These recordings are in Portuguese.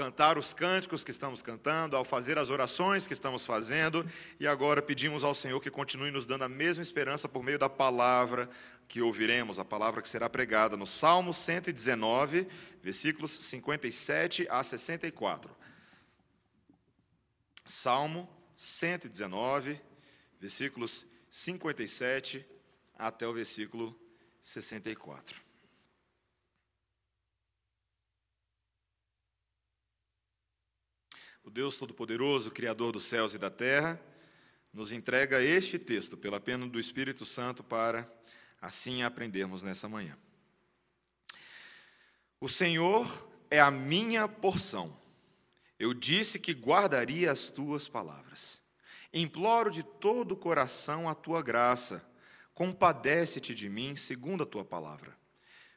cantar os cânticos que estamos cantando, ao fazer as orações que estamos fazendo, e agora pedimos ao Senhor que continue nos dando a mesma esperança por meio da palavra que ouviremos, a palavra que será pregada no Salmo 119, versículos 57 a 64. Salmo 119, versículos 57 até o versículo 64. O Deus Todo-Poderoso, Criador dos céus e da terra, nos entrega este texto pela pena do Espírito Santo para assim aprendermos nessa manhã. O Senhor é a minha porção. Eu disse que guardaria as tuas palavras. Imploro de todo o coração a tua graça. Compadece-te de mim, segundo a tua palavra.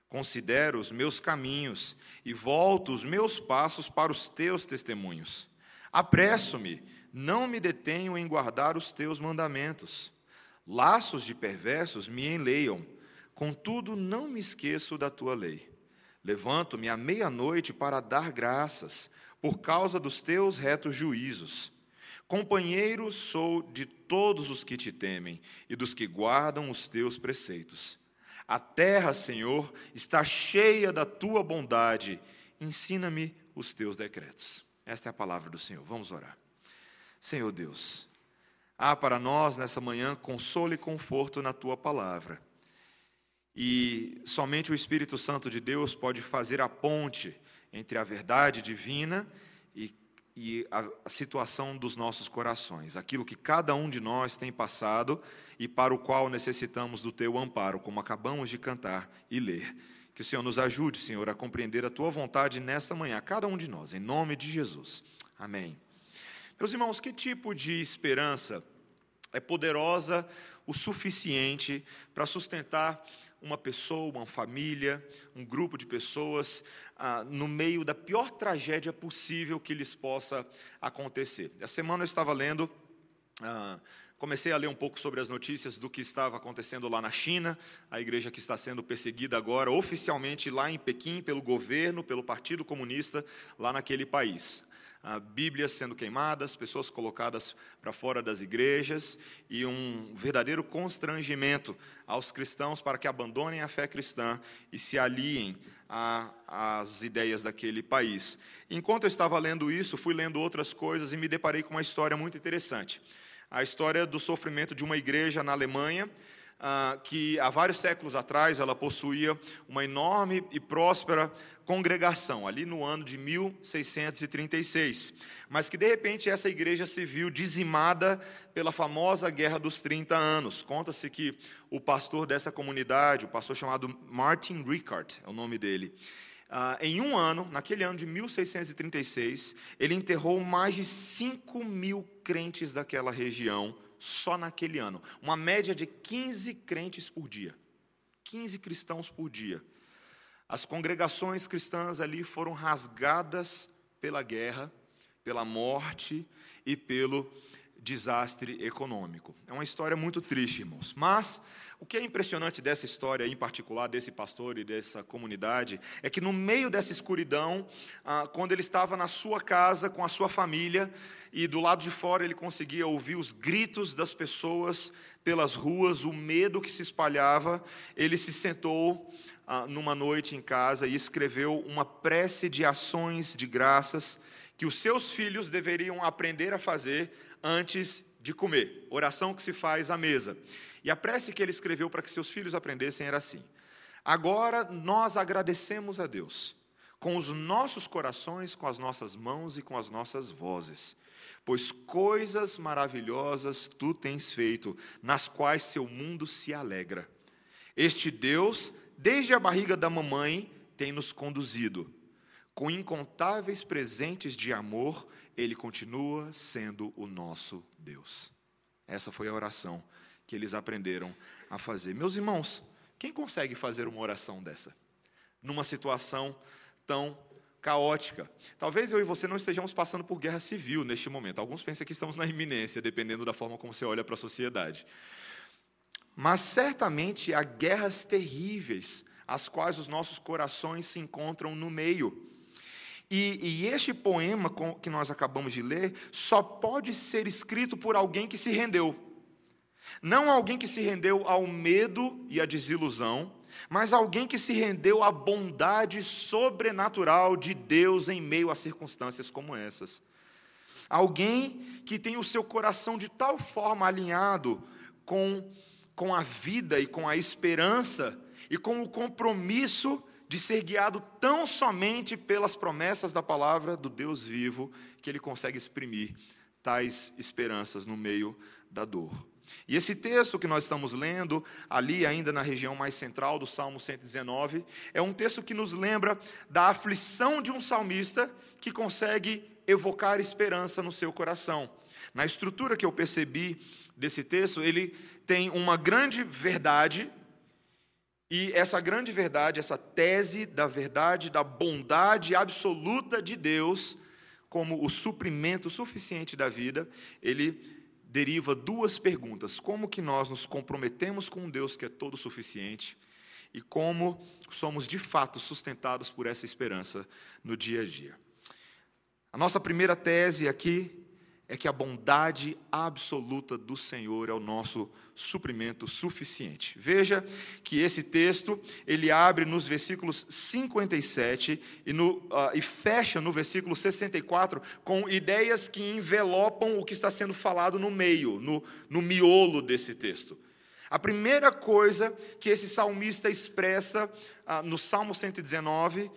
Considero os meus caminhos e volto os meus passos para os teus testemunhos. Apresso-me, não me detenho em guardar os teus mandamentos. Laços de perversos me enleiam, contudo não me esqueço da tua lei. Levanto-me à meia-noite para dar graças, por causa dos teus retos juízos. Companheiro sou de todos os que te temem e dos que guardam os teus preceitos. A terra, Senhor, está cheia da tua bondade. Ensina-me os teus decretos. Esta é a palavra do Senhor. Vamos orar. Senhor Deus, há para nós nessa manhã consolo e conforto na tua palavra. E somente o Espírito Santo de Deus pode fazer a ponte entre a verdade divina e, e a, a situação dos nossos corações, aquilo que cada um de nós tem passado e para o qual necessitamos do teu amparo, como acabamos de cantar e ler. Que o Senhor nos ajude, Senhor, a compreender a tua vontade nesta manhã, cada um de nós, em nome de Jesus. Amém. Meus irmãos, que tipo de esperança é poderosa o suficiente para sustentar uma pessoa, uma família, um grupo de pessoas ah, no meio da pior tragédia possível que lhes possa acontecer. Essa semana eu estava lendo, ah, comecei a ler um pouco sobre as notícias do que estava acontecendo lá na China, a igreja que está sendo perseguida agora oficialmente lá em Pequim pelo governo, pelo Partido Comunista lá naquele país ah, Bíblias sendo queimadas, pessoas colocadas para fora das igrejas e um verdadeiro constrangimento aos cristãos para que abandonem a fé cristã e se aliem às ideias daquele país. Enquanto eu estava lendo isso, fui lendo outras coisas e me deparei com uma história muito interessante. A história do sofrimento de uma igreja na Alemanha, ah, que há vários séculos atrás ela possuía uma enorme e próspera congregação, ali no ano de 1636, mas que de repente essa igreja se viu dizimada pela famosa Guerra dos 30 Anos. Conta-se que o pastor dessa comunidade, o pastor chamado Martin Rickard, é o nome dele, Uh, em um ano, naquele ano de 1636, ele enterrou mais de 5 mil crentes daquela região só naquele ano. Uma média de 15 crentes por dia. 15 cristãos por dia. As congregações cristãs ali foram rasgadas pela guerra, pela morte e pelo desastre econômico. É uma história muito triste, irmãos. Mas o que é impressionante dessa história, em particular desse pastor e dessa comunidade, é que no meio dessa escuridão, ah, quando ele estava na sua casa com a sua família, e do lado de fora ele conseguia ouvir os gritos das pessoas pelas ruas, o medo que se espalhava, ele se sentou ah, numa noite em casa e escreveu uma prece de ações de graças que os seus filhos deveriam aprender a fazer antes de comer. Oração que se faz à mesa. E a prece que ele escreveu para que seus filhos aprendessem era assim: Agora nós agradecemos a Deus com os nossos corações, com as nossas mãos e com as nossas vozes, pois coisas maravilhosas tu tens feito, nas quais seu mundo se alegra. Este Deus, desde a barriga da mamãe, tem nos conduzido. Com incontáveis presentes de amor, ele continua sendo o nosso Deus. Essa foi a oração que eles aprenderam a fazer. Meus irmãos, quem consegue fazer uma oração dessa? Numa situação tão caótica. Talvez eu e você não estejamos passando por guerra civil neste momento. Alguns pensam que estamos na iminência, dependendo da forma como você olha para a sociedade. Mas certamente há guerras terríveis, as quais os nossos corações se encontram no meio. E, e este poema que nós acabamos de ler só pode ser escrito por alguém que se rendeu. Não alguém que se rendeu ao medo e à desilusão, mas alguém que se rendeu à bondade sobrenatural de Deus em meio a circunstâncias como essas. Alguém que tem o seu coração de tal forma alinhado com, com a vida e com a esperança e com o compromisso de ser guiado tão somente pelas promessas da palavra do Deus vivo, que ele consegue exprimir tais esperanças no meio da dor. E esse texto que nós estamos lendo, ali ainda na região mais central do Salmo 119, é um texto que nos lembra da aflição de um salmista que consegue evocar esperança no seu coração. Na estrutura que eu percebi desse texto, ele tem uma grande verdade, e essa grande verdade, essa tese da verdade, da bondade absoluta de Deus, como o suprimento suficiente da vida, ele deriva duas perguntas: como que nós nos comprometemos com um Deus que é todo suficiente e como somos de fato sustentados por essa esperança no dia a dia. A nossa primeira tese aqui é que a bondade absoluta do Senhor é o nosso suprimento suficiente. Veja que esse texto, ele abre nos versículos 57 e, no, uh, e fecha no versículo 64 com ideias que envelopam o que está sendo falado no meio, no, no miolo desse texto. A primeira coisa que esse salmista expressa uh, no Salmo 119, uh,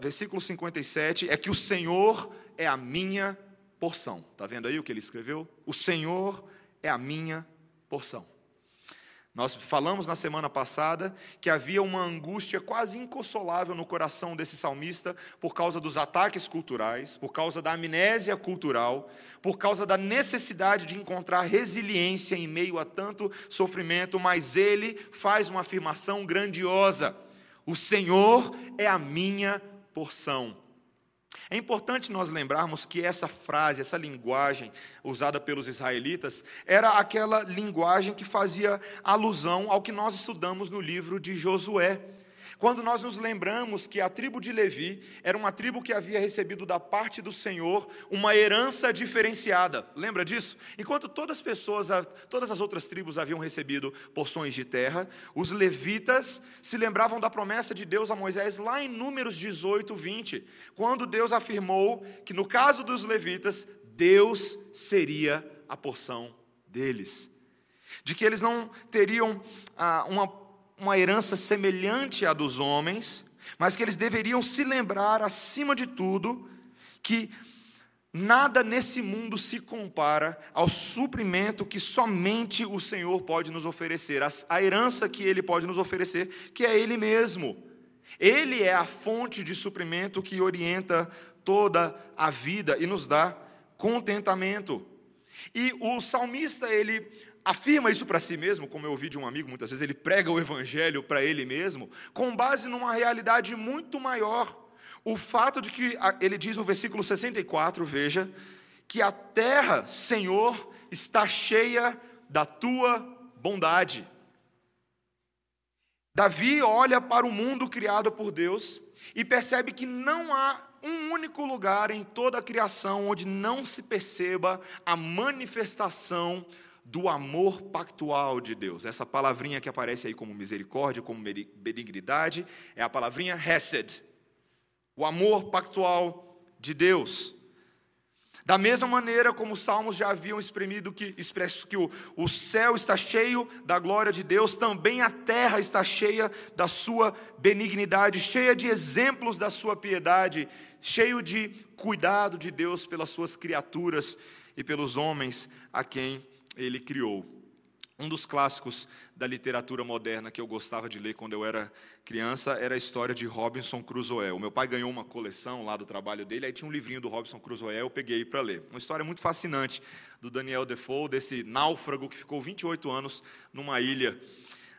versículo 57, é que o Senhor é a minha porção. Está vendo aí o que ele escreveu? O Senhor é a minha porção. Nós falamos na semana passada que havia uma angústia quase inconsolável no coração desse salmista por causa dos ataques culturais, por causa da amnésia cultural, por causa da necessidade de encontrar resiliência em meio a tanto sofrimento, mas ele faz uma afirmação grandiosa: O Senhor é a minha porção. É importante nós lembrarmos que essa frase, essa linguagem usada pelos israelitas, era aquela linguagem que fazia alusão ao que nós estudamos no livro de Josué. Quando nós nos lembramos que a tribo de Levi era uma tribo que havia recebido da parte do Senhor uma herança diferenciada. Lembra disso? Enquanto todas as pessoas, todas as outras tribos haviam recebido porções de terra, os levitas se lembravam da promessa de Deus a Moisés lá em Números 18, 20, quando Deus afirmou que no caso dos levitas, Deus seria a porção deles. De que eles não teriam ah, uma uma herança semelhante à dos homens, mas que eles deveriam se lembrar, acima de tudo, que nada nesse mundo se compara ao suprimento que somente o Senhor pode nos oferecer, a herança que Ele pode nos oferecer, que é Ele mesmo. Ele é a fonte de suprimento que orienta toda a vida e nos dá contentamento. E o salmista, ele afirma isso para si mesmo, como eu ouvi de um amigo muitas vezes, ele prega o evangelho para ele mesmo, com base numa realidade muito maior. O fato de que ele diz no versículo 64, veja, que a terra, Senhor, está cheia da tua bondade. Davi olha para o mundo criado por Deus e percebe que não há um único lugar em toda a criação onde não se perceba a manifestação do amor pactual de Deus. Essa palavrinha que aparece aí como misericórdia, como benignidade, é a palavrinha Hesed. O amor pactual de Deus. Da mesma maneira como os salmos já haviam exprimido que, expresso que o, o céu está cheio da glória de Deus, também a terra está cheia da sua benignidade, cheia de exemplos da sua piedade, cheio de cuidado de Deus pelas suas criaturas e pelos homens a quem ele criou. Um dos clássicos da literatura moderna que eu gostava de ler quando eu era criança era a história de Robinson Crusoe. O meu pai ganhou uma coleção lá do trabalho dele, aí tinha um livrinho do Robinson Crusoe, eu peguei para ler. Uma história muito fascinante do Daniel Defoe, desse náufrago que ficou 28 anos numa ilha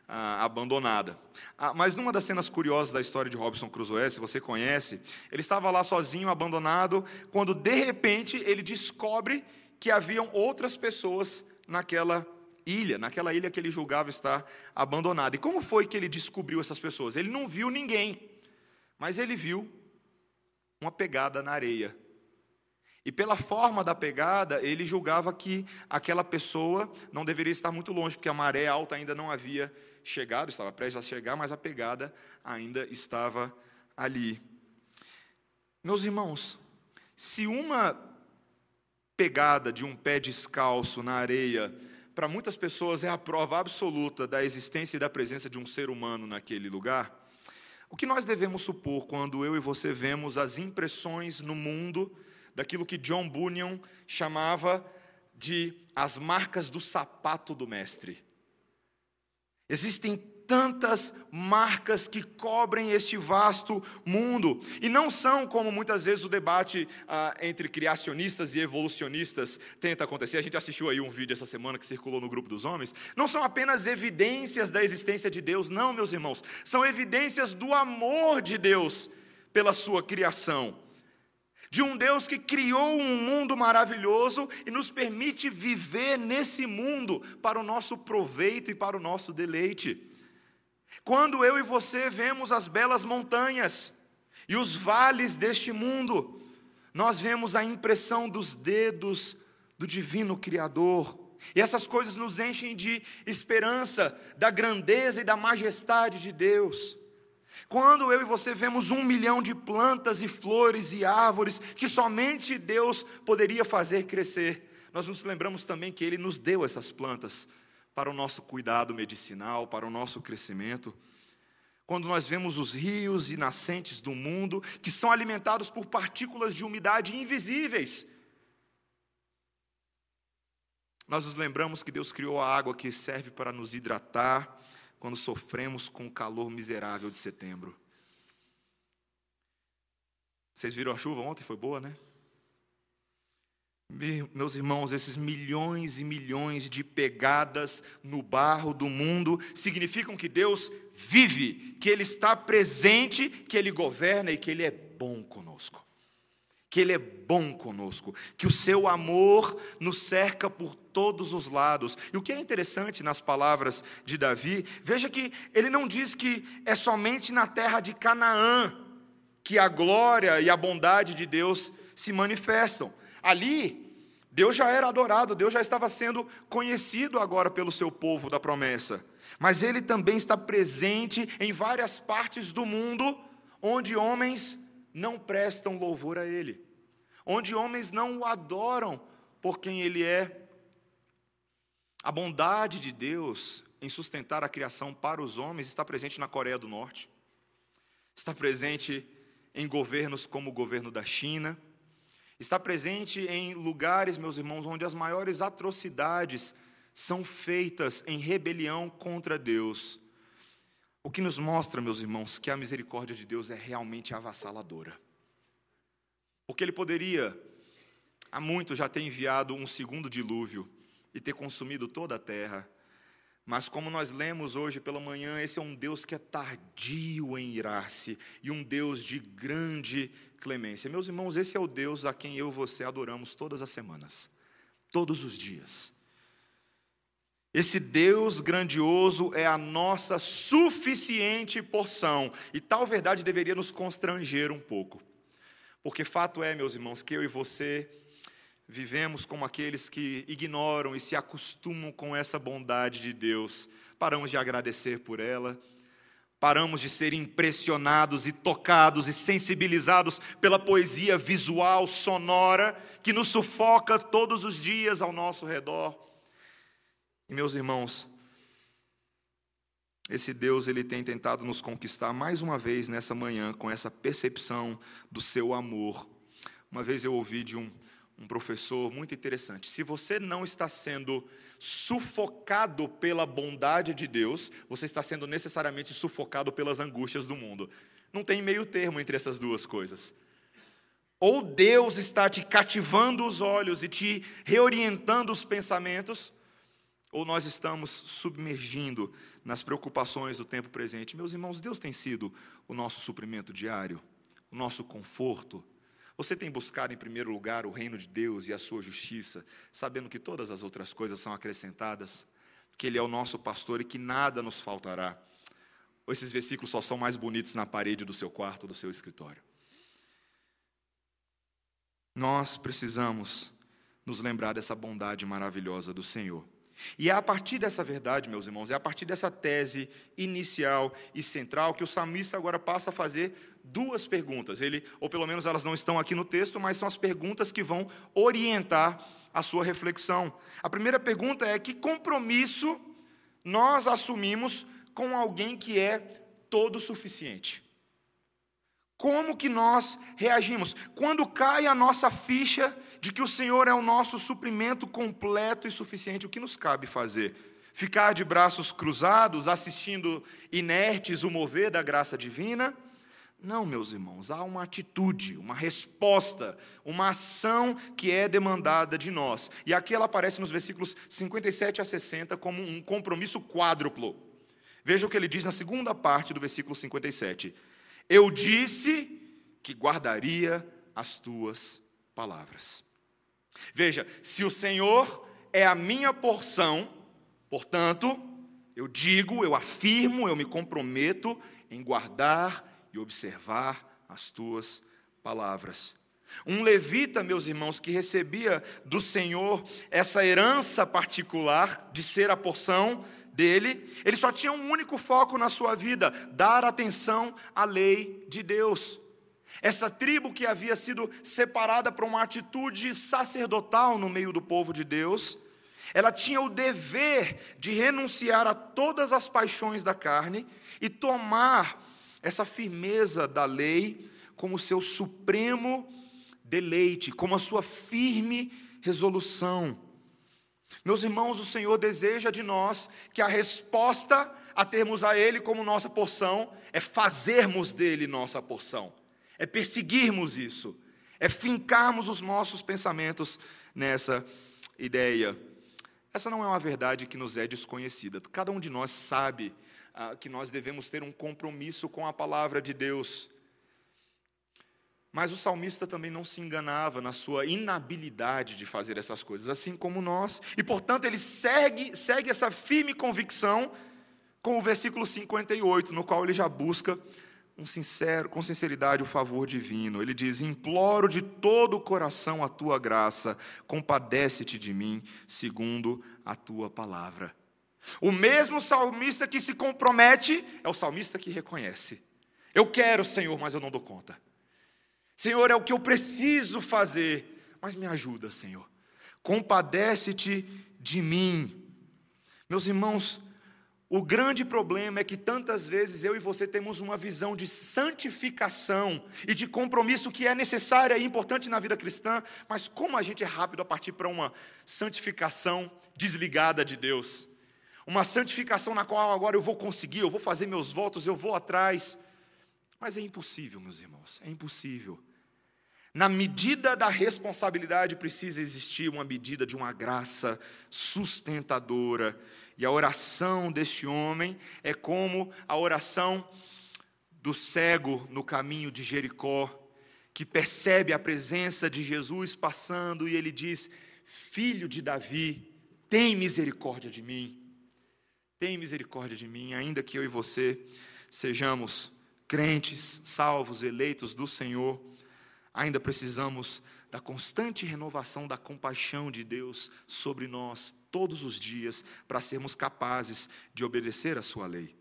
ah, abandonada. Ah, mas numa das cenas curiosas da história de Robinson Crusoe, se você conhece, ele estava lá sozinho, abandonado, quando de repente ele descobre que haviam outras pessoas naquela ilha, naquela ilha que ele julgava estar abandonada. E como foi que ele descobriu essas pessoas? Ele não viu ninguém, mas ele viu uma pegada na areia. E pela forma da pegada, ele julgava que aquela pessoa não deveria estar muito longe, porque a maré alta ainda não havia chegado, estava prestes a chegar, mas a pegada ainda estava ali. Meus irmãos, se uma pegada de um pé descalço na areia, para muitas pessoas é a prova absoluta da existência e da presença de um ser humano naquele lugar, o que nós devemos supor quando eu e você vemos as impressões no mundo daquilo que John Bunyan chamava de as marcas do sapato do mestre? Existem tantas marcas que cobrem este vasto mundo. E não são como muitas vezes o debate ah, entre criacionistas e evolucionistas tenta acontecer. A gente assistiu aí um vídeo essa semana que circulou no grupo dos homens. Não são apenas evidências da existência de Deus, não, meus irmãos. São evidências do amor de Deus pela sua criação de um Deus que criou um mundo maravilhoso e nos permite viver nesse mundo para o nosso proveito e para o nosso deleite. Quando eu e você vemos as belas montanhas e os vales deste mundo, nós vemos a impressão dos dedos do divino Criador. E essas coisas nos enchem de esperança da grandeza e da majestade de Deus. Quando eu e você vemos um milhão de plantas e flores e árvores que somente Deus poderia fazer crescer, nós nos lembramos também que Ele nos deu essas plantas para o nosso cuidado medicinal, para o nosso crescimento. Quando nós vemos os rios e nascentes do mundo que são alimentados por partículas de umidade invisíveis, nós nos lembramos que Deus criou a água que serve para nos hidratar quando sofremos com o calor miserável de setembro. Vocês viram a chuva ontem? Foi boa, né? Meus irmãos, esses milhões e milhões de pegadas no barro do mundo significam que Deus vive, que Ele está presente, que Ele governa e que Ele é bom conosco. Que Ele é bom conosco, que o seu amor nos cerca por todos os lados. E o que é interessante nas palavras de Davi, veja que ele não diz que é somente na terra de Canaã que a glória e a bondade de Deus se manifestam. Ali, Deus já era adorado, Deus já estava sendo conhecido agora pelo seu povo da promessa. Mas ele também está presente em várias partes do mundo onde homens não prestam louvor a ele, onde homens não o adoram por quem ele é. A bondade de Deus em sustentar a criação para os homens está presente na Coreia do Norte, está presente em governos como o governo da China Está presente em lugares, meus irmãos, onde as maiores atrocidades são feitas em rebelião contra Deus. O que nos mostra, meus irmãos, que a misericórdia de Deus é realmente avassaladora. Porque Ele poderia, há muito, já ter enviado um segundo dilúvio e ter consumido toda a terra. Mas, como nós lemos hoje pela manhã, esse é um Deus que é tardio em irar-se e um Deus de grande clemência. Meus irmãos, esse é o Deus a quem eu e você adoramos todas as semanas, todos os dias. Esse Deus grandioso é a nossa suficiente porção, e tal verdade deveria nos constranger um pouco. Porque fato é, meus irmãos, que eu e você vivemos como aqueles que ignoram e se acostumam com essa bondade de Deus, paramos de agradecer por ela, Paramos de ser impressionados e tocados e sensibilizados pela poesia visual, sonora, que nos sufoca todos os dias ao nosso redor. E meus irmãos, esse Deus ele tem tentado nos conquistar mais uma vez nessa manhã com essa percepção do seu amor. Uma vez eu ouvi de um, um professor muito interessante: se você não está sendo sufocado pela bondade de Deus, você está sendo necessariamente sufocado pelas angústias do mundo. Não tem meio termo entre essas duas coisas. Ou Deus está te cativando os olhos e te reorientando os pensamentos, ou nós estamos submergindo nas preocupações do tempo presente. Meus irmãos, Deus tem sido o nosso suprimento diário, o nosso conforto, você tem buscado em primeiro lugar o reino de Deus e a sua justiça, sabendo que todas as outras coisas são acrescentadas, que Ele é o nosso pastor e que nada nos faltará. Esses versículos só são mais bonitos na parede do seu quarto, do seu escritório. Nós precisamos nos lembrar dessa bondade maravilhosa do Senhor. E é a partir dessa verdade, meus irmãos, é a partir dessa tese inicial e central que o salmista agora passa a fazer duas perguntas. Ele, ou pelo menos elas não estão aqui no texto, mas são as perguntas que vão orientar a sua reflexão. A primeira pergunta é: que compromisso nós assumimos com alguém que é todo suficiente? Como que nós reagimos? Quando cai a nossa ficha de que o Senhor é o nosso suprimento completo e suficiente, o que nos cabe fazer? Ficar de braços cruzados, assistindo inertes o mover da graça divina? Não, meus irmãos, há uma atitude, uma resposta, uma ação que é demandada de nós. E aqui ela aparece nos versículos 57 a 60 como um compromisso quádruplo. Veja o que ele diz na segunda parte do versículo 57. Eu disse que guardaria as tuas palavras. Veja, se o Senhor é a minha porção, portanto, eu digo, eu afirmo, eu me comprometo em guardar e observar as tuas palavras. Um levita, meus irmãos, que recebia do Senhor essa herança particular de ser a porção dele, ele só tinha um único foco na sua vida: dar atenção à lei de Deus. Essa tribo que havia sido separada para uma atitude sacerdotal no meio do povo de Deus, ela tinha o dever de renunciar a todas as paixões da carne e tomar essa firmeza da lei como seu supremo deleite, como a sua firme resolução. Meus irmãos, o Senhor deseja de nós que a resposta a termos a Ele como nossa porção é fazermos dele nossa porção, é perseguirmos isso, é fincarmos os nossos pensamentos nessa ideia. Essa não é uma verdade que nos é desconhecida. Cada um de nós sabe ah, que nós devemos ter um compromisso com a palavra de Deus. Mas o salmista também não se enganava na sua inabilidade de fazer essas coisas, assim como nós. E, portanto, ele segue, segue essa firme convicção com o versículo 58, no qual ele já busca um sincero, com sinceridade o favor divino. Ele diz: "Imploro de todo o coração a tua graça, compadece-te de mim, segundo a tua palavra." O mesmo salmista que se compromete é o salmista que reconhece: "Eu quero, Senhor, mas eu não dou conta." Senhor, é o que eu preciso fazer, mas me ajuda, Senhor. Compadece-te de mim. Meus irmãos, o grande problema é que tantas vezes eu e você temos uma visão de santificação e de compromisso que é necessária e importante na vida cristã, mas como a gente é rápido a partir para uma santificação desligada de Deus. Uma santificação na qual agora eu vou conseguir, eu vou fazer meus votos, eu vou atrás. Mas é impossível, meus irmãos, é impossível. Na medida da responsabilidade precisa existir uma medida de uma graça sustentadora. E a oração deste homem é como a oração do cego no caminho de Jericó, que percebe a presença de Jesus passando e ele diz: Filho de Davi, tem misericórdia de mim. Tem misericórdia de mim, ainda que eu e você sejamos crentes, salvos, eleitos do Senhor ainda precisamos da constante renovação da compaixão de Deus sobre nós todos os dias para sermos capazes de obedecer a sua lei.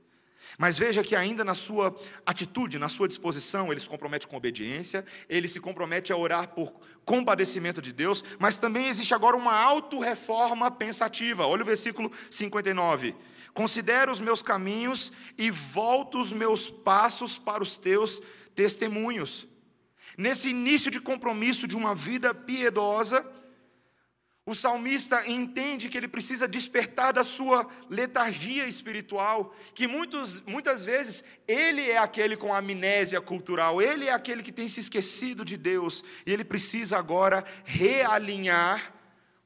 Mas veja que ainda na sua atitude, na sua disposição, ele se compromete com obediência, ele se compromete a orar por compadecimento de Deus, mas também existe agora uma auto-reforma pensativa. Olha o versículo 59. Considero os meus caminhos e volto os meus passos para os teus testemunhos. Nesse início de compromisso de uma vida piedosa, o salmista entende que ele precisa despertar da sua letargia espiritual, que muitos, muitas vezes ele é aquele com amnésia cultural, ele é aquele que tem se esquecido de Deus, e ele precisa agora realinhar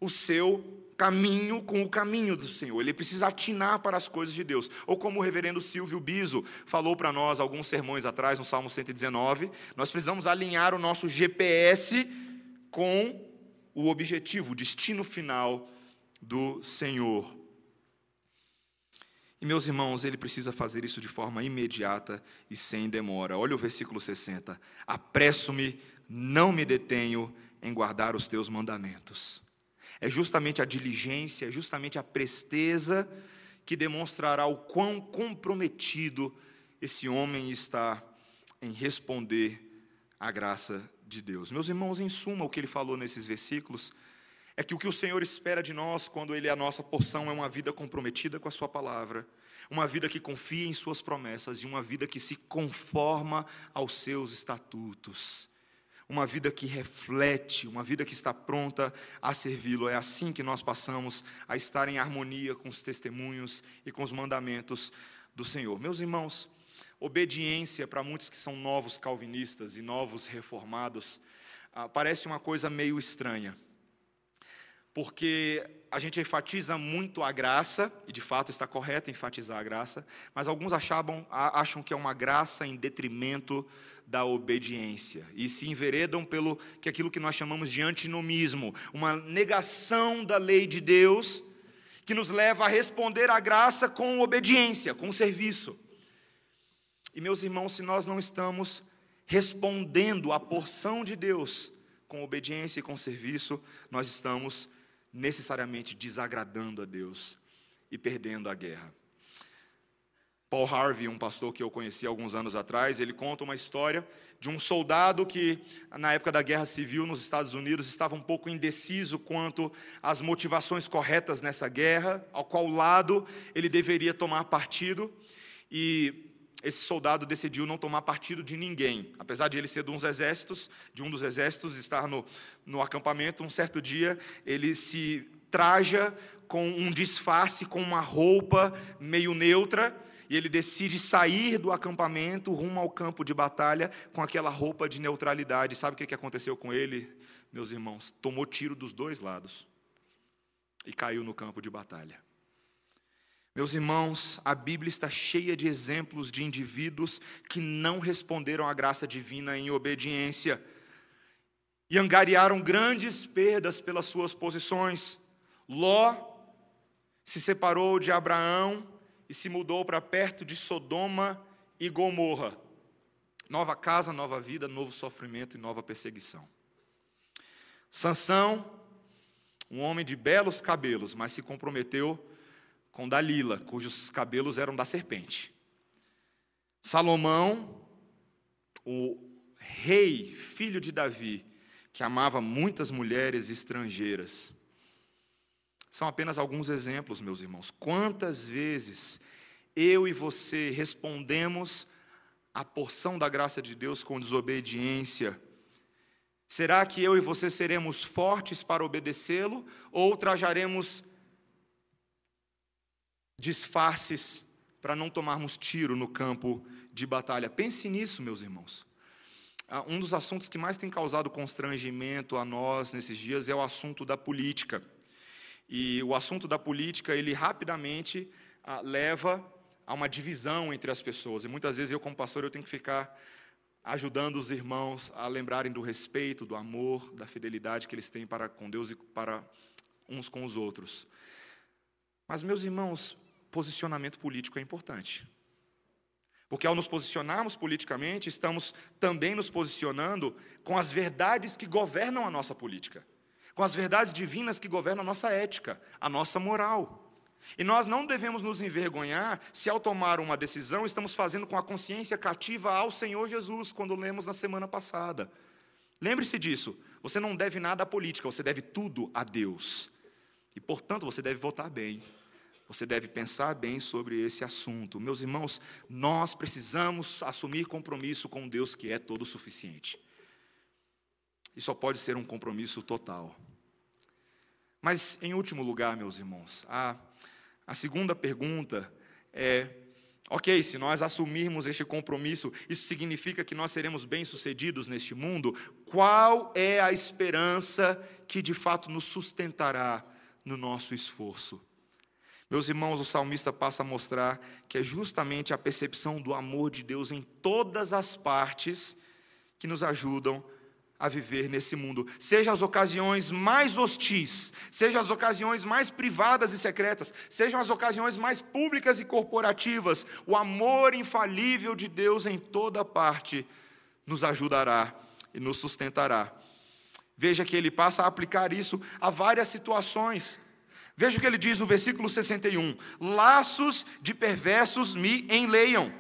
o seu caminho com o caminho do Senhor. Ele precisa atinar para as coisas de Deus. Ou como o reverendo Silvio Biso falou para nós alguns sermões atrás, no Salmo 119, nós precisamos alinhar o nosso GPS com o objetivo, o destino final do Senhor. E meus irmãos, ele precisa fazer isso de forma imediata e sem demora. Olha o versículo 60. Apresso-me, não me detenho em guardar os teus mandamentos. É justamente a diligência, é justamente a presteza que demonstrará o quão comprometido esse homem está em responder à graça de Deus. Meus irmãos, em suma, o que ele falou nesses versículos é que o que o Senhor espera de nós quando Ele é a nossa porção é uma vida comprometida com a Sua palavra, uma vida que confia em Suas promessas e uma vida que se conforma aos seus estatutos. Uma vida que reflete, uma vida que está pronta a servi-lo. É assim que nós passamos a estar em harmonia com os testemunhos e com os mandamentos do Senhor. Meus irmãos, obediência para muitos que são novos calvinistas e novos reformados, ah, parece uma coisa meio estranha porque a gente enfatiza muito a graça, e de fato está correto enfatizar a graça, mas alguns acham que é uma graça em detrimento da obediência, e se enveredam pelo que aquilo que nós chamamos de antinomismo, uma negação da lei de Deus, que nos leva a responder à graça com obediência, com serviço. E meus irmãos, se nós não estamos respondendo à porção de Deus com obediência e com serviço, nós estamos necessariamente desagradando a Deus e perdendo a guerra. Paul Harvey, um pastor que eu conheci alguns anos atrás, ele conta uma história de um soldado que, na época da Guerra Civil nos Estados Unidos, estava um pouco indeciso quanto às motivações corretas nessa guerra, ao qual lado ele deveria tomar partido. E esse soldado decidiu não tomar partido de ninguém. Apesar de ele ser de, uns exércitos, de um dos exércitos, estar no, no acampamento, um certo dia ele se traja com um disfarce, com uma roupa meio neutra, e ele decide sair do acampamento rumo ao campo de batalha com aquela roupa de neutralidade. Sabe o que aconteceu com ele, meus irmãos? Tomou tiro dos dois lados e caiu no campo de batalha. Meus irmãos, a Bíblia está cheia de exemplos de indivíduos que não responderam à graça divina em obediência e angariaram grandes perdas pelas suas posições. Ló se separou de Abraão e se mudou para perto de Sodoma e Gomorra. Nova casa, nova vida, novo sofrimento e nova perseguição. Sansão, um homem de belos cabelos, mas se comprometeu com Dalila, cujos cabelos eram da serpente. Salomão, o rei, filho de Davi, que amava muitas mulheres estrangeiras. São apenas alguns exemplos, meus irmãos. Quantas vezes eu e você respondemos à porção da graça de Deus com desobediência? Será que eu e você seremos fortes para obedecê-lo ou trajaremos disfarces para não tomarmos tiro no campo de batalha. Pense nisso, meus irmãos. Ah, um dos assuntos que mais tem causado constrangimento a nós nesses dias é o assunto da política. E o assunto da política, ele rapidamente ah, leva a uma divisão entre as pessoas. E muitas vezes eu, como pastor, eu tenho que ficar ajudando os irmãos a lembrarem do respeito, do amor, da fidelidade que eles têm para com Deus e para uns com os outros. Mas, meus irmãos, posicionamento político é importante. Porque ao nos posicionarmos politicamente, estamos também nos posicionando com as verdades que governam a nossa política, com as verdades divinas que governam a nossa ética, a nossa moral. E nós não devemos nos envergonhar se, ao tomar uma decisão, estamos fazendo com a consciência cativa ao Senhor Jesus, quando lemos na semana passada. Lembre-se disso. Você não deve nada à política, você deve tudo a Deus. E, portanto, você deve votar bem. Você deve pensar bem sobre esse assunto. Meus irmãos, nós precisamos assumir compromisso com Deus que é todo suficiente. E só pode ser um compromisso total. Mas, em último lugar, meus irmãos, a, a segunda pergunta é: ok, se nós assumirmos este compromisso, isso significa que nós seremos bem-sucedidos neste mundo? Qual é a esperança que de fato nos sustentará no nosso esforço? Meus irmãos, o salmista passa a mostrar que é justamente a percepção do amor de Deus em todas as partes que nos ajudam a viver nesse mundo. Seja as ocasiões mais hostis, seja as ocasiões mais privadas e secretas, sejam as ocasiões mais públicas e corporativas, o amor infalível de Deus em toda parte nos ajudará e nos sustentará. Veja que ele passa a aplicar isso a várias situações. Veja o que ele diz no versículo 61: Laços de perversos me enleiam,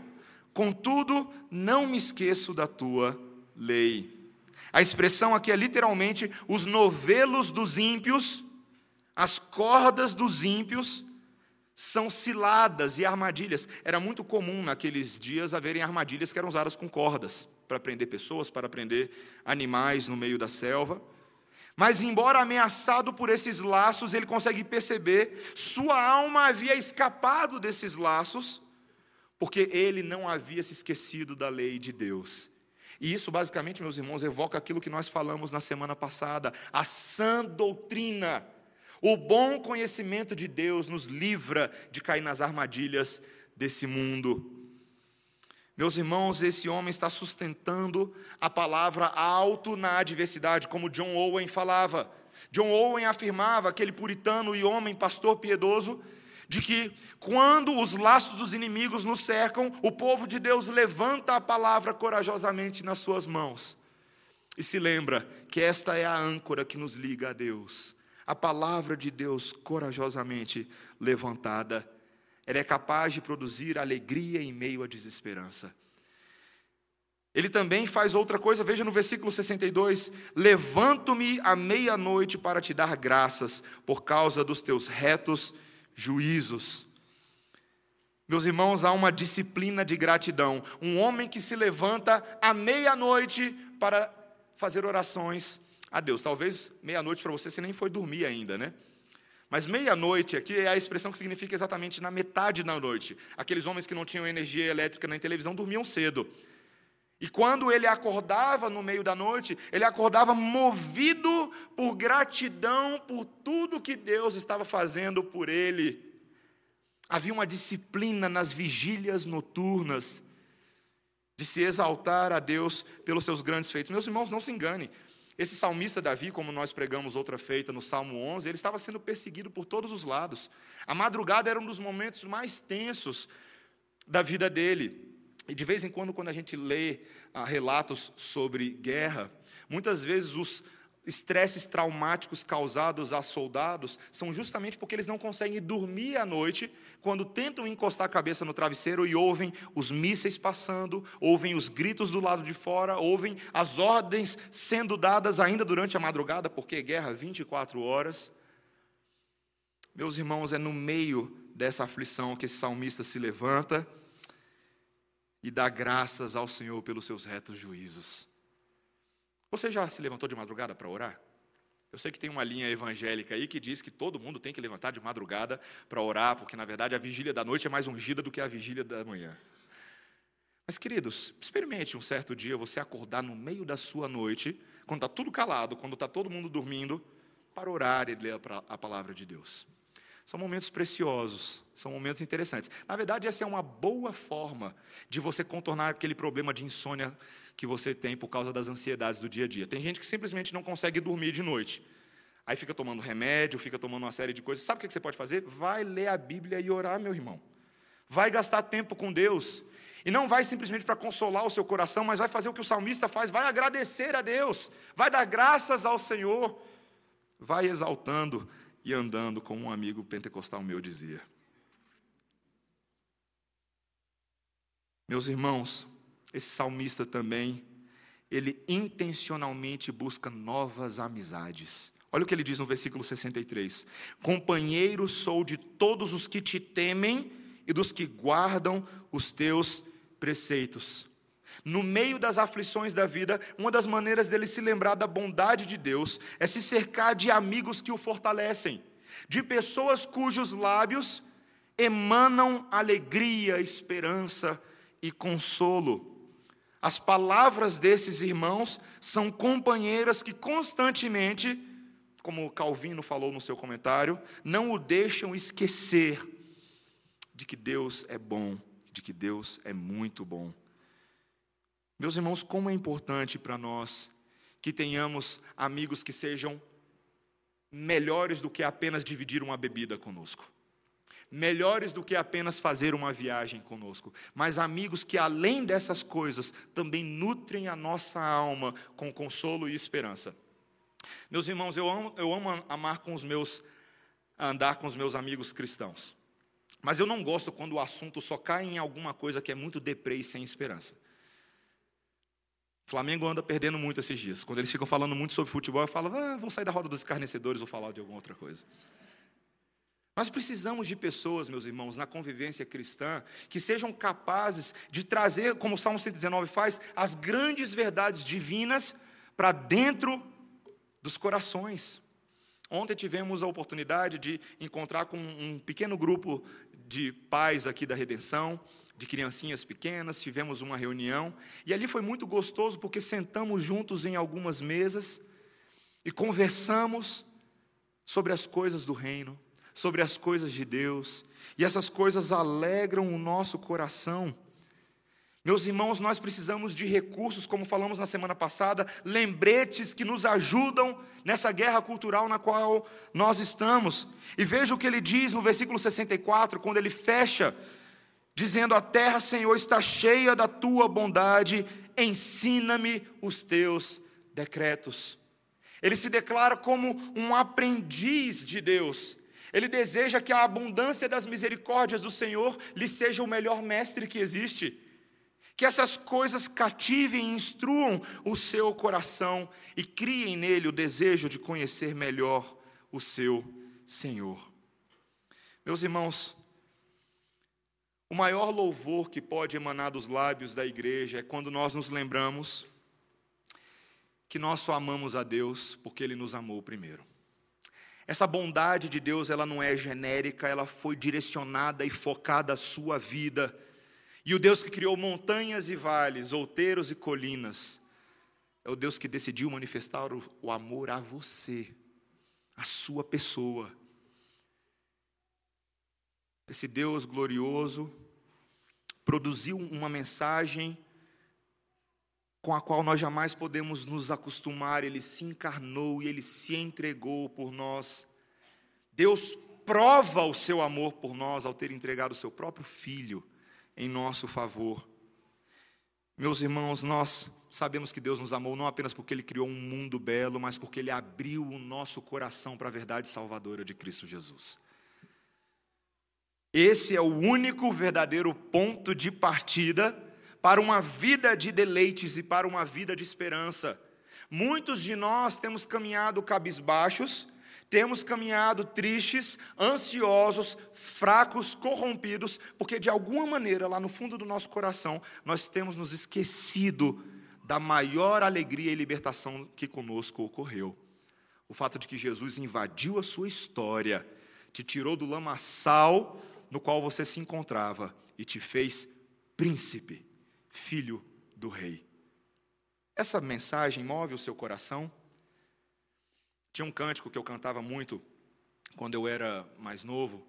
contudo não me esqueço da tua lei. A expressão aqui é literalmente os novelos dos ímpios, as cordas dos ímpios são ciladas e armadilhas. Era muito comum naqueles dias haverem armadilhas que eram usadas com cordas para prender pessoas, para prender animais no meio da selva. Mas, embora ameaçado por esses laços, ele consegue perceber, sua alma havia escapado desses laços, porque ele não havia se esquecido da lei de Deus. E isso, basicamente, meus irmãos, evoca aquilo que nós falamos na semana passada, a sã doutrina. O bom conhecimento de Deus nos livra de cair nas armadilhas desse mundo. Meus irmãos, esse homem está sustentando a palavra alto na adversidade, como John Owen falava. John Owen afirmava, aquele puritano e homem pastor piedoso, de que quando os laços dos inimigos nos cercam, o povo de Deus levanta a palavra corajosamente nas suas mãos e se lembra que esta é a âncora que nos liga a Deus. A palavra de Deus corajosamente levantada ela é capaz de produzir alegria em meio à desesperança. Ele também faz outra coisa, veja no versículo 62: Levanto-me à meia-noite para te dar graças, por causa dos teus retos juízos. Meus irmãos, há uma disciplina de gratidão. Um homem que se levanta à meia-noite para fazer orações a Deus. Talvez meia-noite para você, você nem foi dormir ainda, né? Mas meia-noite aqui é a expressão que significa exatamente na metade da noite. Aqueles homens que não tinham energia elétrica na televisão dormiam cedo. E quando ele acordava no meio da noite, ele acordava movido por gratidão por tudo que Deus estava fazendo por ele. Havia uma disciplina nas vigílias noturnas de se exaltar a Deus pelos seus grandes feitos. Meus irmãos, não se engane. Esse salmista Davi, como nós pregamos outra feita no Salmo 11, ele estava sendo perseguido por todos os lados. A madrugada era um dos momentos mais tensos da vida dele. E de vez em quando, quando a gente lê ah, relatos sobre guerra, muitas vezes os estresses traumáticos causados a soldados são justamente porque eles não conseguem dormir à noite quando tentam encostar a cabeça no travesseiro e ouvem os mísseis passando, ouvem os gritos do lado de fora, ouvem as ordens sendo dadas ainda durante a madrugada, porque guerra 24 horas. Meus irmãos, é no meio dessa aflição que esse salmista se levanta e dá graças ao Senhor pelos seus retos juízos. Você já se levantou de madrugada para orar? Eu sei que tem uma linha evangélica aí que diz que todo mundo tem que levantar de madrugada para orar, porque na verdade a vigília da noite é mais ungida do que a vigília da manhã. Mas, queridos, experimente um certo dia você acordar no meio da sua noite, quando está tudo calado, quando está todo mundo dormindo, para orar e ler a palavra de Deus. São momentos preciosos, são momentos interessantes. Na verdade, essa é uma boa forma de você contornar aquele problema de insônia que você tem por causa das ansiedades do dia a dia. Tem gente que simplesmente não consegue dormir de noite. Aí fica tomando remédio, fica tomando uma série de coisas. Sabe o que você pode fazer? Vai ler a Bíblia e orar, meu irmão. Vai gastar tempo com Deus. E não vai simplesmente para consolar o seu coração, mas vai fazer o que o salmista faz, vai agradecer a Deus, vai dar graças ao Senhor, vai exaltando e andando, como um amigo pentecostal meu dizia. Meus irmãos, esse salmista também, ele intencionalmente busca novas amizades. Olha o que ele diz no versículo 63: Companheiro sou de todos os que te temem e dos que guardam os teus preceitos. No meio das aflições da vida, uma das maneiras dele se lembrar da bondade de Deus é se cercar de amigos que o fortalecem, de pessoas cujos lábios emanam alegria, esperança e consolo. As palavras desses irmãos são companheiras que constantemente, como Calvino falou no seu comentário, não o deixam esquecer de que Deus é bom, de que Deus é muito bom. Meus irmãos, como é importante para nós que tenhamos amigos que sejam melhores do que apenas dividir uma bebida conosco melhores do que apenas fazer uma viagem conosco, mas amigos que, além dessas coisas, também nutrem a nossa alma com consolo e esperança. Meus irmãos, eu amo, eu amo amar com os meus, andar com os meus amigos cristãos. Mas eu não gosto quando o assunto só cai em alguma coisa que é muito deprê e sem esperança. Flamengo anda perdendo muito esses dias. Quando eles ficam falando muito sobre futebol, eu falo, ah, sair da roda dos escarnecedores, vou falar de alguma outra coisa. Nós precisamos de pessoas, meus irmãos, na convivência cristã, que sejam capazes de trazer, como o Salmo 119 faz, as grandes verdades divinas para dentro dos corações. Ontem tivemos a oportunidade de encontrar com um pequeno grupo de pais aqui da Redenção, de criancinhas pequenas, tivemos uma reunião, e ali foi muito gostoso porque sentamos juntos em algumas mesas e conversamos sobre as coisas do reino sobre as coisas de Deus, e essas coisas alegram o nosso coração. Meus irmãos, nós precisamos de recursos, como falamos na semana passada, lembretes que nos ajudam nessa guerra cultural na qual nós estamos. E veja o que ele diz no versículo 64, quando ele fecha, dizendo: A terra, Senhor, está cheia da tua bondade, ensina-me os teus decretos. Ele se declara como um aprendiz de Deus, ele deseja que a abundância das misericórdias do Senhor lhe seja o melhor mestre que existe. Que essas coisas cativem e instruam o seu coração e criem nele o desejo de conhecer melhor o seu Senhor. Meus irmãos, o maior louvor que pode emanar dos lábios da igreja é quando nós nos lembramos que nós só amamos a Deus porque Ele nos amou primeiro. Essa bondade de Deus, ela não é genérica, ela foi direcionada e focada à sua vida. E o Deus que criou montanhas e vales, outeiros e colinas, é o Deus que decidiu manifestar o, amor a você, a sua pessoa. Esse Deus glorioso produziu uma mensagem com a qual nós jamais podemos nos acostumar, ele se encarnou e ele se entregou por nós. Deus prova o seu amor por nós ao ter entregado o seu próprio filho em nosso favor. Meus irmãos, nós sabemos que Deus nos amou não apenas porque Ele criou um mundo belo, mas porque Ele abriu o nosso coração para a verdade salvadora de Cristo Jesus. Esse é o único verdadeiro ponto de partida para uma vida de deleites e para uma vida de esperança. Muitos de nós temos caminhado cabisbaixos, temos caminhado tristes, ansiosos, fracos, corrompidos, porque de alguma maneira, lá no fundo do nosso coração, nós temos nos esquecido da maior alegria e libertação que conosco ocorreu. O fato de que Jesus invadiu a sua história, te tirou do lamaçal no qual você se encontrava e te fez príncipe filho do rei. Essa mensagem move o seu coração? Tinha um cântico que eu cantava muito quando eu era mais novo,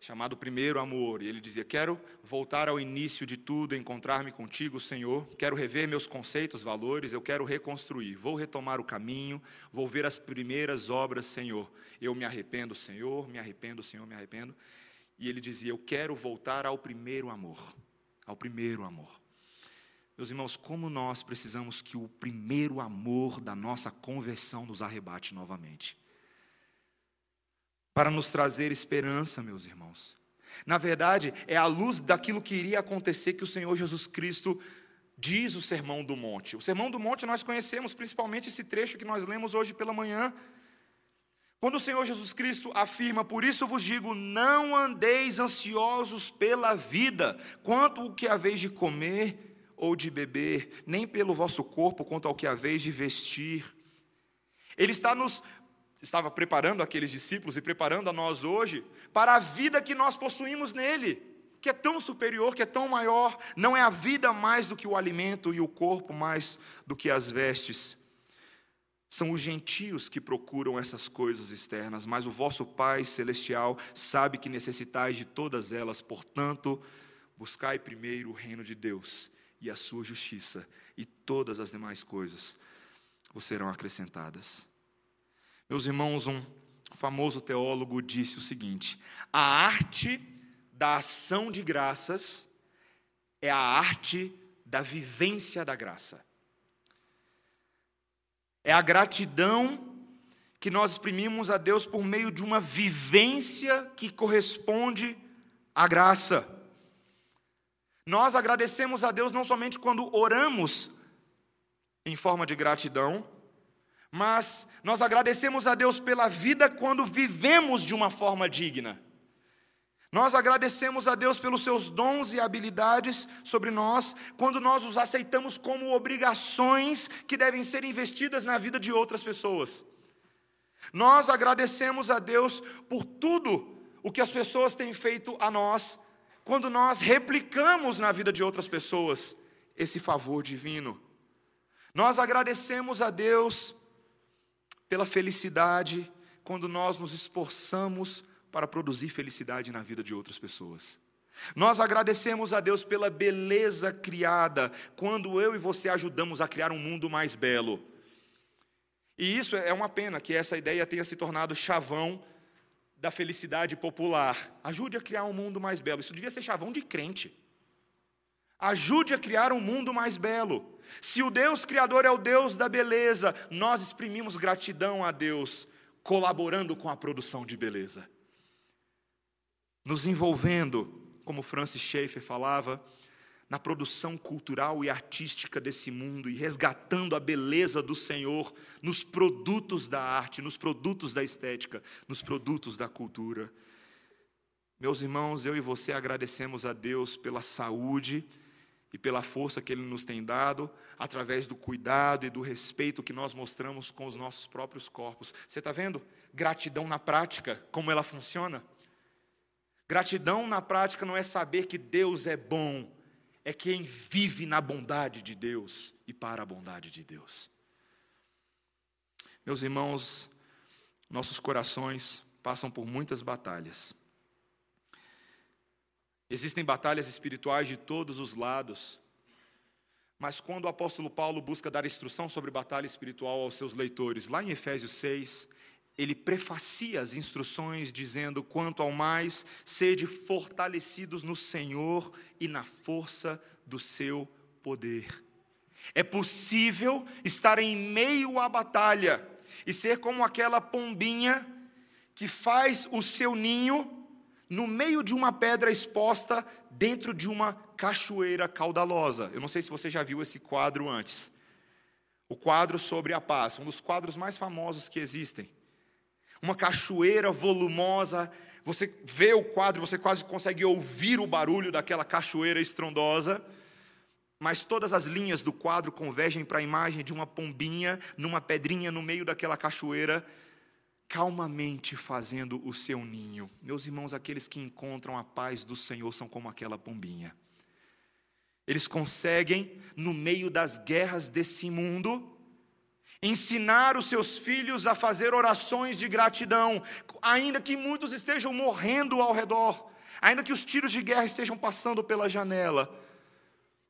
chamado Primeiro Amor, e ele dizia: Quero voltar ao início de tudo, encontrar-me contigo, Senhor. Quero rever meus conceitos, valores, eu quero reconstruir. Vou retomar o caminho, vou ver as primeiras obras, Senhor. Eu me arrependo, Senhor, me arrependo, Senhor, me arrependo. E ele dizia: Eu quero voltar ao primeiro amor, ao primeiro amor. Meus irmãos, como nós precisamos que o primeiro amor da nossa conversão nos arrebate novamente. Para nos trazer esperança, meus irmãos. Na verdade, é à luz daquilo que iria acontecer que o Senhor Jesus Cristo diz o Sermão do Monte. O Sermão do Monte nós conhecemos principalmente esse trecho que nós lemos hoje pela manhã. Quando o Senhor Jesus Cristo afirma: Por isso vos digo, não andeis ansiosos pela vida, quanto o que haveis de comer ou de beber, nem pelo vosso corpo quanto ao que haveis de vestir. Ele está nos estava preparando aqueles discípulos e preparando a nós hoje para a vida que nós possuímos nele, que é tão superior, que é tão maior, não é a vida mais do que o alimento e o corpo mais do que as vestes. São os gentios que procuram essas coisas externas, mas o vosso Pai celestial sabe que necessitais de todas elas, portanto, buscai primeiro o reino de Deus e a sua justiça, e todas as demais coisas vos serão acrescentadas. Meus irmãos, um famoso teólogo disse o seguinte: a arte da ação de graças é a arte da vivência da graça. É a gratidão que nós exprimimos a Deus por meio de uma vivência que corresponde à graça. Nós agradecemos a Deus não somente quando oramos em forma de gratidão, mas nós agradecemos a Deus pela vida quando vivemos de uma forma digna. Nós agradecemos a Deus pelos seus dons e habilidades sobre nós, quando nós os aceitamos como obrigações que devem ser investidas na vida de outras pessoas. Nós agradecemos a Deus por tudo o que as pessoas têm feito a nós, quando nós replicamos na vida de outras pessoas esse favor divino. Nós agradecemos a Deus pela felicidade quando nós nos esforçamos para produzir felicidade na vida de outras pessoas. Nós agradecemos a Deus pela beleza criada, quando eu e você ajudamos a criar um mundo mais belo. E isso é uma pena que essa ideia tenha se tornado chavão da felicidade popular. Ajude a criar um mundo mais belo. Isso devia ser chavão de crente. Ajude a criar um mundo mais belo. Se o Deus Criador é o Deus da beleza, nós exprimimos gratidão a Deus, colaborando com a produção de beleza. Nos envolvendo, como Francis Schaeffer falava, na produção cultural e artística desse mundo e resgatando a beleza do Senhor nos produtos da arte, nos produtos da estética, nos produtos da cultura. Meus irmãos, eu e você agradecemos a Deus pela saúde e pela força que Ele nos tem dado, através do cuidado e do respeito que nós mostramos com os nossos próprios corpos. Você está vendo? Gratidão na prática, como ela funciona? Gratidão na prática não é saber que Deus é bom, é quem vive na bondade de Deus e para a bondade de Deus. Meus irmãos, nossos corações passam por muitas batalhas. Existem batalhas espirituais de todos os lados. Mas quando o apóstolo Paulo busca dar instrução sobre batalha espiritual aos seus leitores, lá em Efésios 6, ele prefacia as instruções dizendo: quanto ao mais, sede fortalecidos no Senhor e na força do seu poder. É possível estar em meio à batalha e ser como aquela pombinha que faz o seu ninho no meio de uma pedra exposta dentro de uma cachoeira caudalosa. Eu não sei se você já viu esse quadro antes. O quadro sobre a paz, um dos quadros mais famosos que existem. Uma cachoeira volumosa, você vê o quadro, você quase consegue ouvir o barulho daquela cachoeira estrondosa, mas todas as linhas do quadro convergem para a imagem de uma pombinha numa pedrinha no meio daquela cachoeira calmamente fazendo o seu ninho. Meus irmãos, aqueles que encontram a paz do Senhor são como aquela pombinha. Eles conseguem, no meio das guerras desse mundo, ensinar os seus filhos a fazer orações de gratidão, ainda que muitos estejam morrendo ao redor, ainda que os tiros de guerra estejam passando pela janela.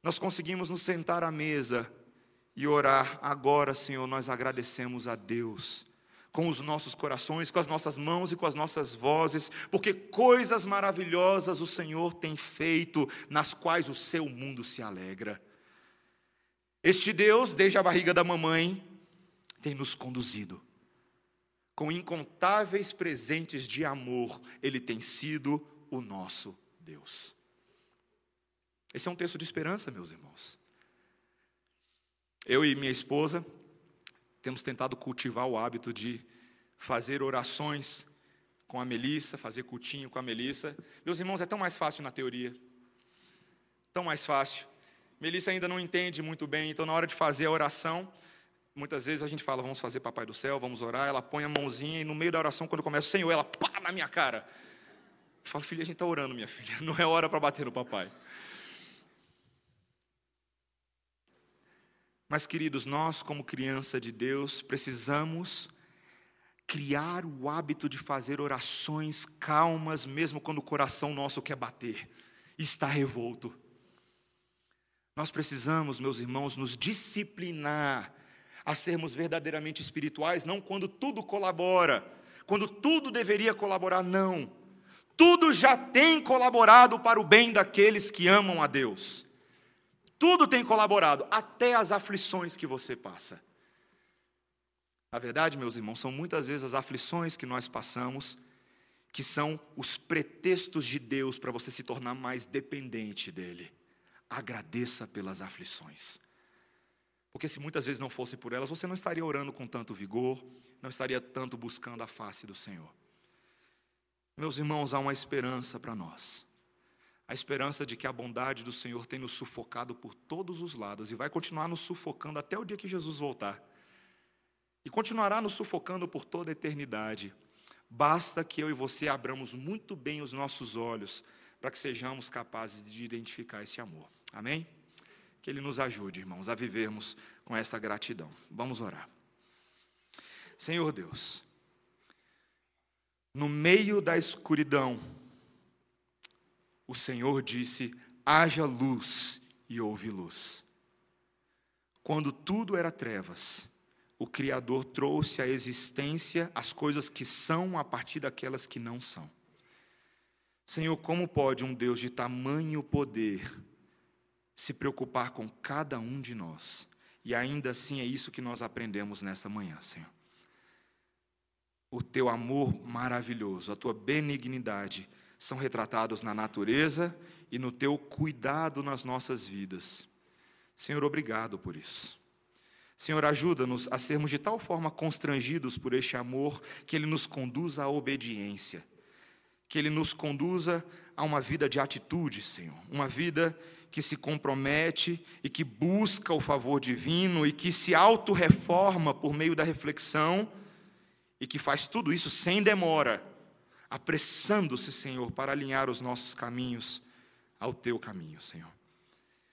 Nós conseguimos nos sentar à mesa e orar. Agora, Senhor, nós agradecemos a Deus com os nossos corações, com as nossas mãos e com as nossas vozes, porque coisas maravilhosas o Senhor tem feito, nas quais o seu mundo se alegra. Este Deus, desde a barriga da mamãe, tem nos conduzido. Com incontáveis presentes de amor, Ele tem sido o nosso Deus. Esse é um texto de esperança, meus irmãos. Eu e minha esposa, temos tentado cultivar o hábito de fazer orações com a Melissa, fazer cultinho com a Melissa. Meus irmãos, é tão mais fácil na teoria. Tão mais fácil. Melissa ainda não entende muito bem, então na hora de fazer a oração, muitas vezes a gente fala, vamos fazer Papai do Céu, vamos orar, ela põe a mãozinha e no meio da oração, quando começa o Senhor, ela pá na minha cara. Eu falo, filha, a gente está orando, minha filha, não é hora para bater no papai. Mas, queridos, nós, como criança de Deus, precisamos criar o hábito de fazer orações calmas, mesmo quando o coração nosso quer bater, está revolto. Nós precisamos, meus irmãos, nos disciplinar a sermos verdadeiramente espirituais, não quando tudo colabora, quando tudo deveria colaborar, não. Tudo já tem colaborado para o bem daqueles que amam a Deus. Tudo tem colaborado, até as aflições que você passa. Na verdade, meus irmãos, são muitas vezes as aflições que nós passamos que são os pretextos de Deus para você se tornar mais dependente dele. Agradeça pelas aflições. Porque se muitas vezes não fosse por elas, você não estaria orando com tanto vigor, não estaria tanto buscando a face do Senhor. Meus irmãos, há uma esperança para nós. A esperança de que a bondade do Senhor tem nos sufocado por todos os lados e vai continuar nos sufocando até o dia que Jesus voltar. E continuará nos sufocando por toda a eternidade. Basta que eu e você abramos muito bem os nossos olhos para que sejamos capazes de identificar esse amor. Amém? Que Ele nos ajude, irmãos, a vivermos com esta gratidão. Vamos orar. Senhor Deus, no meio da escuridão, o Senhor disse: haja luz e houve luz. Quando tudo era trevas, o Criador trouxe à existência as coisas que são a partir daquelas que não são. Senhor, como pode um Deus de tamanho poder se preocupar com cada um de nós? E ainda assim é isso que nós aprendemos nesta manhã, Senhor. O teu amor maravilhoso, a tua benignidade são retratados na natureza e no teu cuidado nas nossas vidas. Senhor, obrigado por isso. Senhor, ajuda-nos a sermos de tal forma constrangidos por este amor que ele nos conduza à obediência, que ele nos conduza a uma vida de atitude, Senhor, uma vida que se compromete e que busca o favor divino e que se autorreforma por meio da reflexão e que faz tudo isso sem demora, apressando-se, Senhor, para alinhar os nossos caminhos ao teu caminho, Senhor.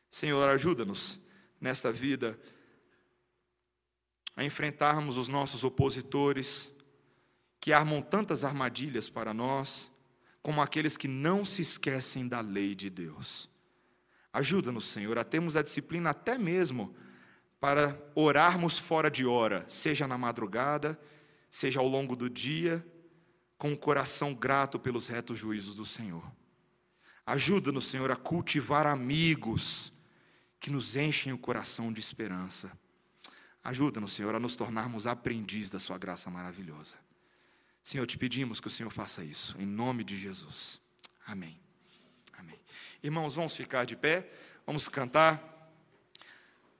Senhor, ajuda-nos nesta vida a enfrentarmos os nossos opositores, que armam tantas armadilhas para nós, como aqueles que não se esquecem da lei de Deus. Ajuda-nos, Senhor, a termos a disciplina até mesmo para orarmos fora de hora, seja na madrugada, seja ao longo do dia, com o coração grato pelos retos juízos do Senhor. Ajuda-nos, Senhor, a cultivar amigos que nos enchem o coração de esperança. Ajuda-nos, Senhor, a nos tornarmos aprendiz da Sua graça maravilhosa. Senhor, te pedimos que o Senhor faça isso, em nome de Jesus. Amém. Irmãos, vamos ficar de pé, vamos cantar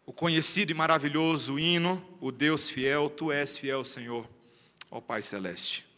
o conhecido e maravilhoso hino, o Deus fiel, Tu és fiel, Senhor, ó Pai Celeste.